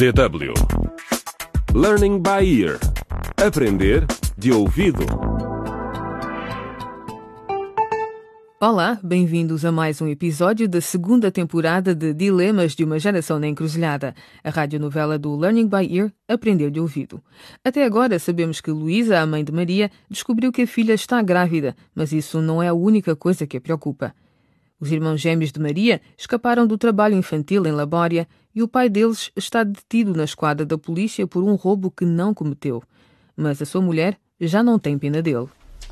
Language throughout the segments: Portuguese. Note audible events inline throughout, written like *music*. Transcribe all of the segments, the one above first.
DW Learning by Ear Aprender de ouvido. Olá, bem-vindos a mais um episódio da segunda temporada de Dilemas de uma Geração na Encruzilhada, a radionovela do Learning by Ear Aprender de Ouvido. Até agora sabemos que Luísa, a mãe de Maria, descobriu que a filha está grávida, mas isso não é a única coisa que a preocupa. Os irmãos gêmeos de Maria escaparam do trabalho infantil em Labória e o pai deles está detido na esquadra da polícia por um roubo que não cometeu. Mas a sua mulher já não tem pena dele.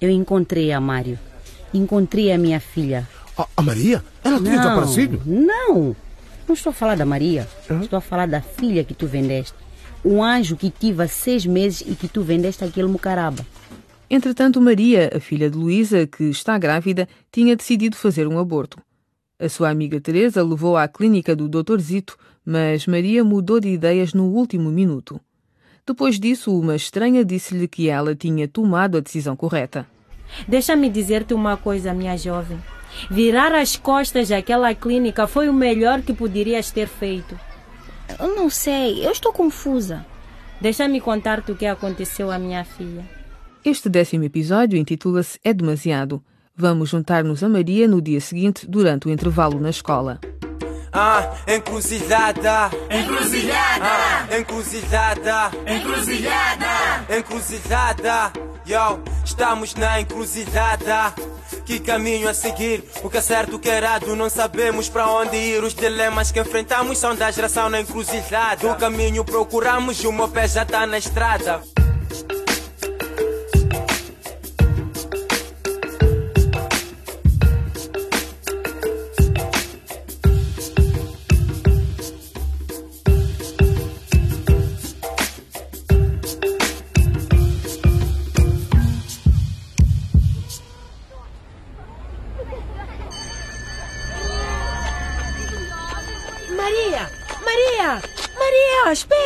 Eu encontrei a Mário. Encontrei a minha filha. A, a Maria? Ela tinha desaparecido? Não, não estou a falar da Maria. Estou a falar da filha que tu vendeste. Um anjo que tive há seis meses e que tu vendeste aquele mucaraba. Entretanto, Maria, a filha de Luísa, que está grávida, tinha decidido fazer um aborto. A sua amiga Teresa levou-a à clínica do Dr. Zito, mas Maria mudou de ideias no último minuto. Depois disso, uma estranha disse-lhe que ela tinha tomado a decisão correta. Deixa-me dizer-te uma coisa, minha jovem. Virar as costas àquela clínica foi o melhor que poderias ter feito. Eu não sei, eu estou confusa. Deixa-me contar-te o que aconteceu à minha filha. Este décimo episódio intitula-se É Demasiado. Vamos juntar-nos a Maria no dia seguinte, durante o intervalo na escola. Ah, encruzilhada, Encruzilhada! ah, encruzilhada, Encruzilhada! encruzilhada. Yo, estamos na encruzilhada. Que caminho a seguir? O que é certo, o que é errado, não sabemos para onde ir. Os dilemas que enfrentamos são da geração na encruzilhada. O caminho procuramos e o meu pé já tá na estrada.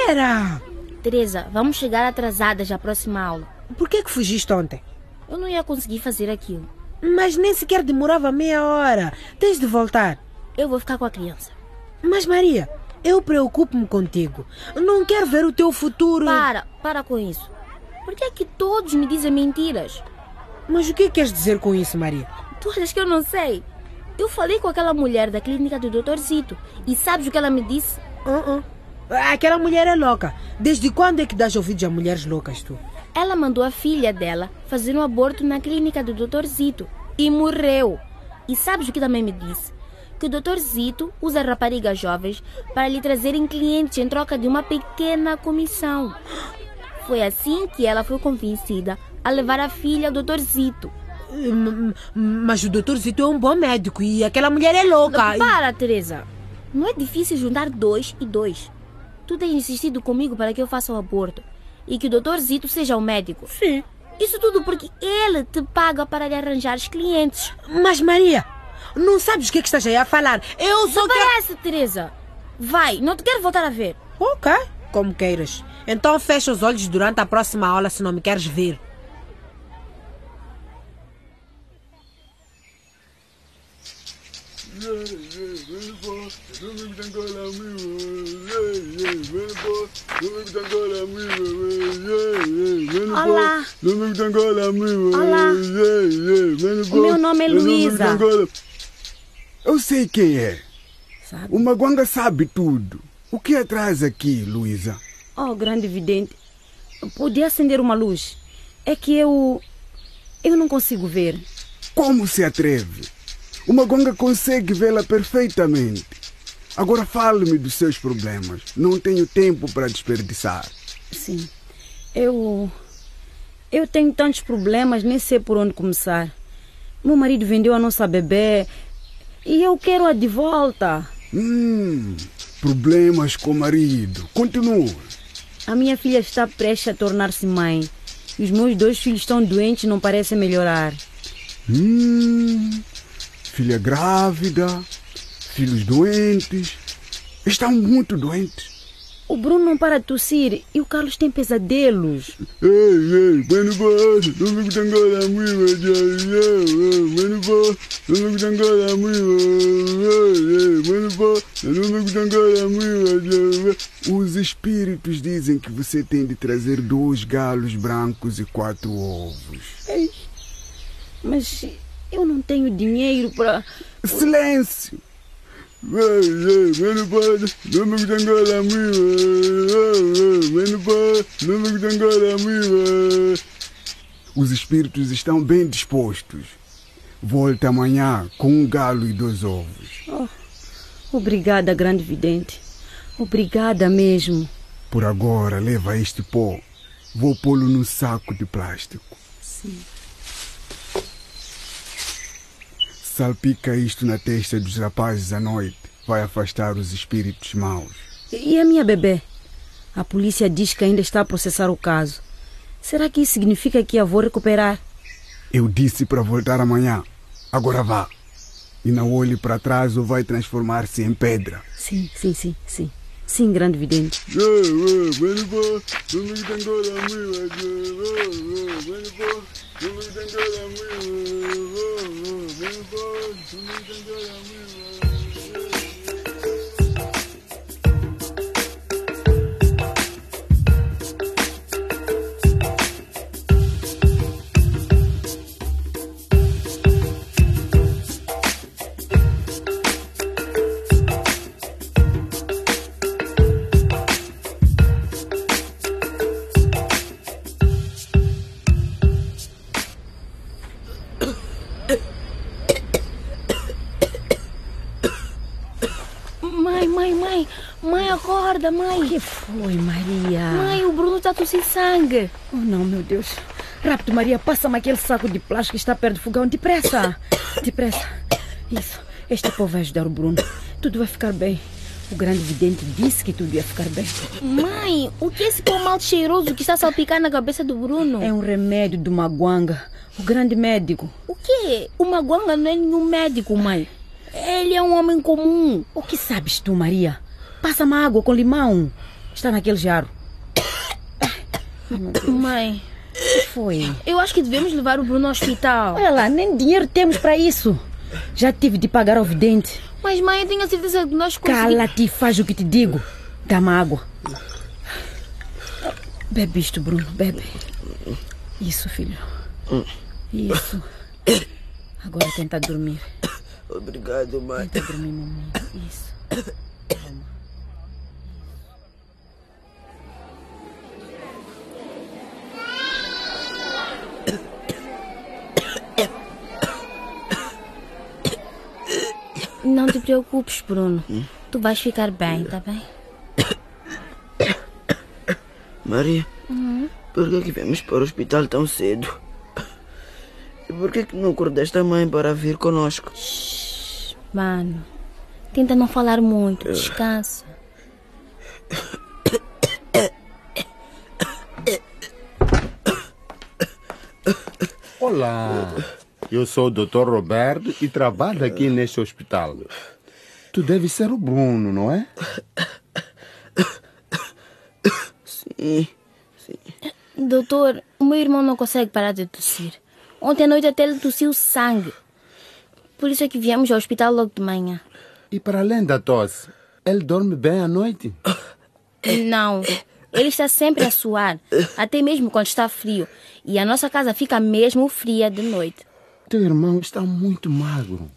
Espera! Teresa, vamos chegar atrasadas à próxima aula. Por que que fugiste ontem? Eu não ia conseguir fazer aquilo. Mas nem sequer demorava meia hora. Tens de voltar. Eu vou ficar com a criança. Mas Maria, eu preocupo-me contigo. Não quero ver o teu futuro. Para, para com isso. Por que é que todos me dizem mentiras? Mas o que queres dizer com isso, Maria? Tu achas que eu não sei? Eu falei com aquela mulher da clínica do Dr. Zito. E sabes o que ela me disse? Uh-uh. Aquela mulher é louca. Desde quando é que dás ouvidos a mulheres loucas, tu? Ela mandou a filha dela fazer um aborto na clínica do Dr. Zito. E morreu. E sabes o que também me disse? Que o Dr. Zito usa raparigas jovens para lhe trazerem clientes em troca de uma pequena comissão. Foi assim que ela foi convencida a levar a filha ao Dr. Zito. Hum, Mas o doutor Zito é um bom médico e aquela mulher é louca. Para, Teresa. Não é difícil juntar dois e dois. Tu tens insistido comigo para que eu faça o aborto e que o Dr. Zito seja o médico. Sim. Isso tudo porque ele te paga para lhe arranjar os clientes. Mas Maria, não sabes o que é que estás aí a falar? Eu só Não quero... parece, Teresa. Vai, não te quero voltar a ver. Ok, como queiras. Então fecha os olhos durante a próxima aula se não me queres ver. Olá. Olá. O meu nome é Luísa. Eu sei quem é. Sabe? O Maguanga sabe tudo. O que atrasa aqui, Luísa? Oh, grande vidente. Podia acender uma luz. É que eu. Eu não consigo ver. Como se atreve? O Maguanga consegue vê-la perfeitamente. Agora fale-me dos seus problemas. Não tenho tempo para desperdiçar. Sim. Eu. Eu tenho tantos problemas, nem sei por onde começar. Meu marido vendeu a nossa bebê e eu quero-a de volta. Hum, problemas com o marido. Continua. A minha filha está prestes a tornar-se mãe. E os meus dois filhos estão doentes e não parecem melhorar. Hum, filha grávida, filhos doentes. Estão muito doentes. O Bruno não para de tossir e o Carlos tem pesadelos. Ei, ei, mano, boss, não me tangora muito, mano, boss, não me tangora muito, mano, boss, não me tangora muito. Os espíritos dizem que você tem de trazer dois galos brancos e quatro ovos. Ei, mas eu não tenho dinheiro para. Silêncio! Os espíritos estão bem dispostos. Volta amanhã com um galo e dois ovos. Oh, obrigada, grande vidente. Obrigada mesmo. Por agora, leva este pó. Vou pô-lo no saco de plástico. Sim. Salpica isto na testa dos rapazes à noite. Vai afastar os espíritos maus. E a minha bebê? A polícia diz que ainda está a processar o caso. Será que isso significa que a vou recuperar? Eu disse para voltar amanhã. Agora vá. E não olhe para trás ou vai transformar-se em pedra. Sim, sim, sim, sim. Sim, grande vidente. 我们全家人为我 acorda, mãe. O que foi, Maria? Mãe, o Bruno está tossindo sangue. Oh, não, meu Deus. Rápido, Maria, passa-me aquele saco de plástico que está perto do fogão. Depressa. *coughs* Depressa. Isso. Este pó vai ajudar o Bruno. Tudo vai ficar bem. O grande vidente disse que tudo ia ficar bem. Mãe, o que é esse pó mal cheiroso que está a salpicar na cabeça do Bruno? É um remédio do Maguanga, o grande médico. O quê? O Maguanga não é nenhum médico, mãe. Ele é um homem comum. O que sabes tu, Maria? Passa-me água com limão. Está naquele jarro. *coughs* Mãe, o que foi? Eu acho que devemos levar o Bruno ao hospital. Olha lá, nem dinheiro temos para isso. Já tive de pagar ao vidente. Mas, mãe, eu tenho a certeza que nós conseguimos... Cala-te e faz o que te digo. Dá-me água. Bebe isto, Bruno, bebe. Isso, filho. Isso. Agora tenta dormir. *coughs* Obrigado, mãe. Tenta dormir, mamãe. Isso. *coughs* Calma. Não te preocupes, Bruno. Tu vais ficar bem, tá bem? *coughs* Maria, por que, que viemos para o hospital tão cedo? E por que, que não acordaste a mãe para vir conosco? Mano, tenta não falar muito, descansa. Olá, eu sou o Dr. Roberto e trabalho aqui neste hospital. Tu deve ser o Bruno, não é? Sim, sim. Doutor, o meu irmão não consegue parar de tossir. Ontem à noite até ele tossiu sangue. Por isso é que viemos ao hospital logo de manhã. E para além da tosse, ele dorme bem à noite? Não. Ele está sempre a suar, até mesmo quando está frio. E a nossa casa fica mesmo fria de noite. Teu irmão está muito magro.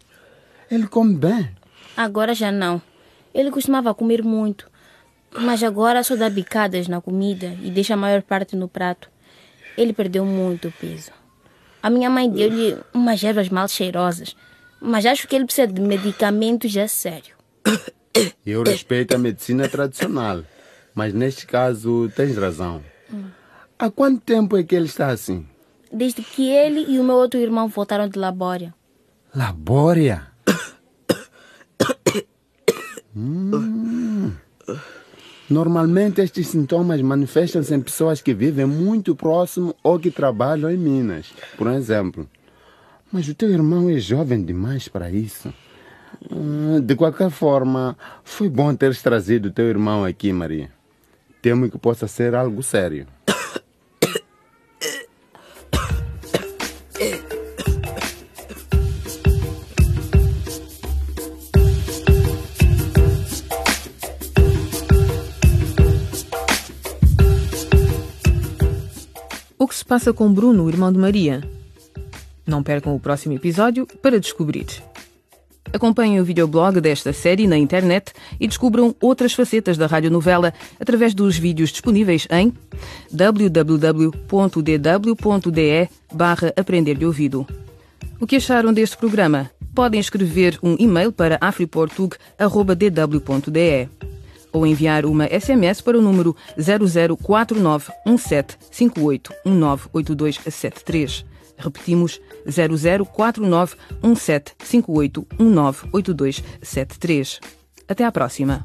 Ele come bem. Agora já não. Ele costumava comer muito. Mas agora só dá bicadas na comida e deixa a maior parte no prato. Ele perdeu muito peso. A minha mãe deu-lhe umas ervas mal cheirosas. Mas acho que ele precisa de medicamentos a sério. Eu respeito a medicina tradicional. Mas neste caso tens razão. Há quanto tempo é que ele está assim? Desde que ele e o meu outro irmão voltaram de Labória. Labória? Hum. Normalmente estes sintomas manifestam-se em pessoas que vivem muito próximo ou que trabalham em Minas, por exemplo. Mas o teu irmão é jovem demais para isso. Hum, De qualquer forma, foi bom teres trazido o teu irmão aqui, Maria. Temo que possa ser algo sério. Passa com Bruno, irmão de Maria? Não percam o próximo episódio para descobrir. Acompanhem o videoblog desta série na internet e descubram outras facetas da radionovela através dos vídeos disponíveis em www.dw.de barra Aprender de Ouvido. O que acharam deste programa? Podem escrever um e-mail para afriportug.dw.de ou enviar uma SMS para o número 00491758198273. Repetimos 00491758198273. Até à próxima.